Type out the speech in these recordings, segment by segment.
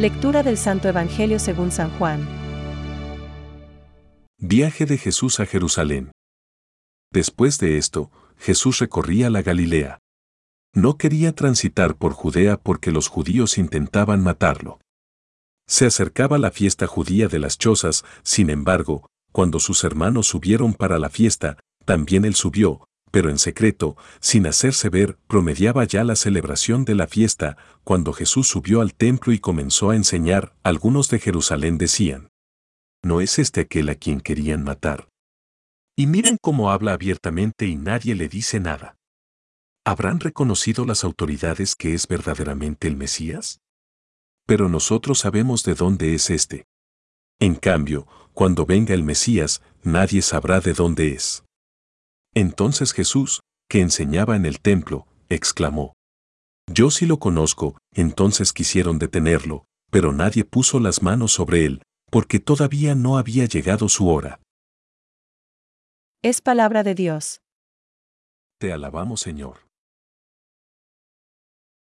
Lectura del Santo Evangelio según San Juan. Viaje de Jesús a Jerusalén. Después de esto, Jesús recorría la Galilea. No quería transitar por Judea porque los judíos intentaban matarlo. Se acercaba la fiesta judía de las chozas, sin embargo, cuando sus hermanos subieron para la fiesta, también él subió, pero en secreto, sin hacerse ver, promediaba ya la celebración de la fiesta, cuando Jesús subió al templo y comenzó a enseñar, algunos de Jerusalén decían, ¿no es este aquel a quien querían matar? Y miren cómo habla abiertamente y nadie le dice nada. ¿Habrán reconocido las autoridades que es verdaderamente el Mesías? Pero nosotros sabemos de dónde es este. En cambio, cuando venga el Mesías, nadie sabrá de dónde es. Entonces Jesús, que enseñaba en el templo, exclamó, Yo sí lo conozco, entonces quisieron detenerlo, pero nadie puso las manos sobre él, porque todavía no había llegado su hora. Es palabra de Dios. Te alabamos Señor.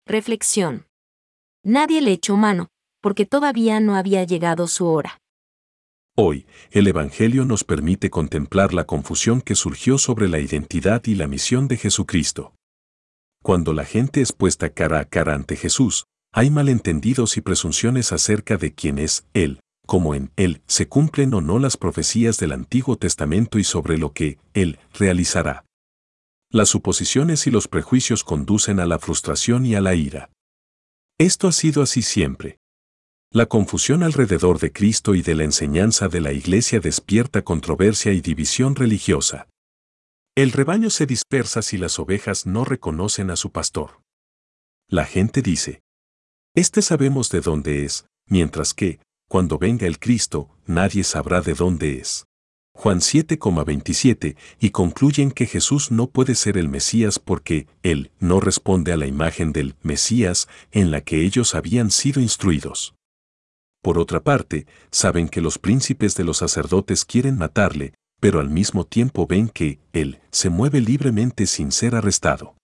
Reflexión. Nadie le echó mano, porque todavía no había llegado su hora. Hoy, el Evangelio nos permite contemplar la confusión que surgió sobre la identidad y la misión de Jesucristo. Cuando la gente es puesta cara a cara ante Jesús, hay malentendidos y presunciones acerca de quién es Él, como en Él se cumplen o no las profecías del Antiguo Testamento y sobre lo que Él realizará. Las suposiciones y los prejuicios conducen a la frustración y a la ira. Esto ha sido así siempre. La confusión alrededor de Cristo y de la enseñanza de la Iglesia despierta controversia y división religiosa. El rebaño se dispersa si las ovejas no reconocen a su pastor. La gente dice, Este sabemos de dónde es, mientras que, cuando venga el Cristo, nadie sabrá de dónde es. Juan 7,27 y concluyen que Jesús no puede ser el Mesías porque Él no responde a la imagen del Mesías en la que ellos habían sido instruidos. Por otra parte, saben que los príncipes de los sacerdotes quieren matarle, pero al mismo tiempo ven que él se mueve libremente sin ser arrestado.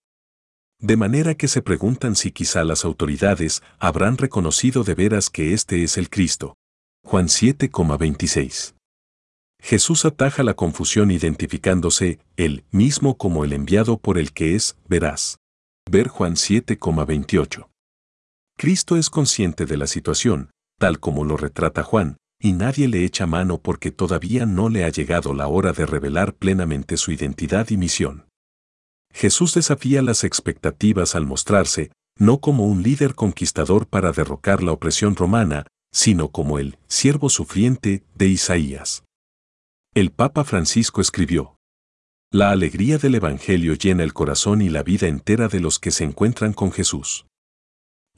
De manera que se preguntan si quizá las autoridades habrán reconocido de veras que este es el Cristo. Juan 7,26. Jesús ataja la confusión identificándose él mismo como el enviado por el que es verás. Ver Juan 7,28. Cristo es consciente de la situación, tal como lo retrata Juan, y nadie le echa mano porque todavía no le ha llegado la hora de revelar plenamente su identidad y misión. Jesús desafía las expectativas al mostrarse, no como un líder conquistador para derrocar la opresión romana, sino como el siervo sufriente de Isaías. El Papa Francisco escribió, La alegría del Evangelio llena el corazón y la vida entera de los que se encuentran con Jesús.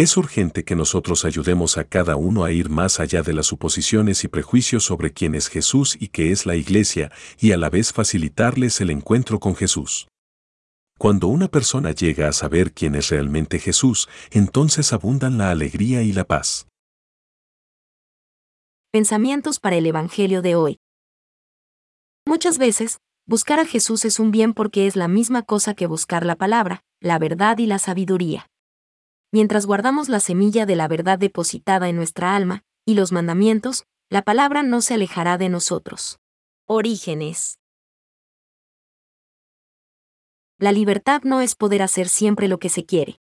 Es urgente que nosotros ayudemos a cada uno a ir más allá de las suposiciones y prejuicios sobre quién es Jesús y qué es la Iglesia, y a la vez facilitarles el encuentro con Jesús. Cuando una persona llega a saber quién es realmente Jesús, entonces abundan la alegría y la paz. Pensamientos para el Evangelio de hoy. Muchas veces, buscar a Jesús es un bien porque es la misma cosa que buscar la palabra, la verdad y la sabiduría mientras guardamos la semilla de la verdad depositada en nuestra alma, y los mandamientos, la palabra no se alejará de nosotros. Orígenes. La libertad no es poder hacer siempre lo que se quiere.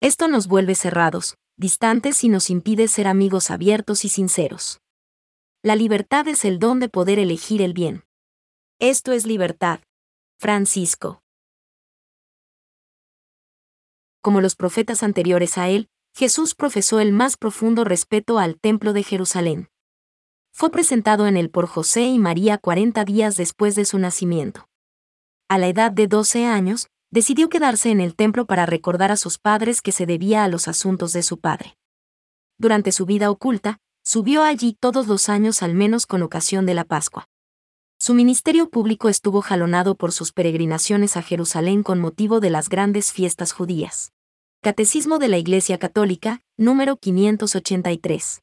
Esto nos vuelve cerrados, distantes y nos impide ser amigos abiertos y sinceros. La libertad es el don de poder elegir el bien. Esto es libertad. Francisco como los profetas anteriores a él, Jesús profesó el más profundo respeto al Templo de Jerusalén. Fue presentado en él por José y María 40 días después de su nacimiento. A la edad de 12 años, decidió quedarse en el templo para recordar a sus padres que se debía a los asuntos de su padre. Durante su vida oculta, subió allí todos los años al menos con ocasión de la Pascua. Su ministerio público estuvo jalonado por sus peregrinaciones a Jerusalén con motivo de las grandes fiestas judías. Catecismo de la Iglesia Católica, número 583.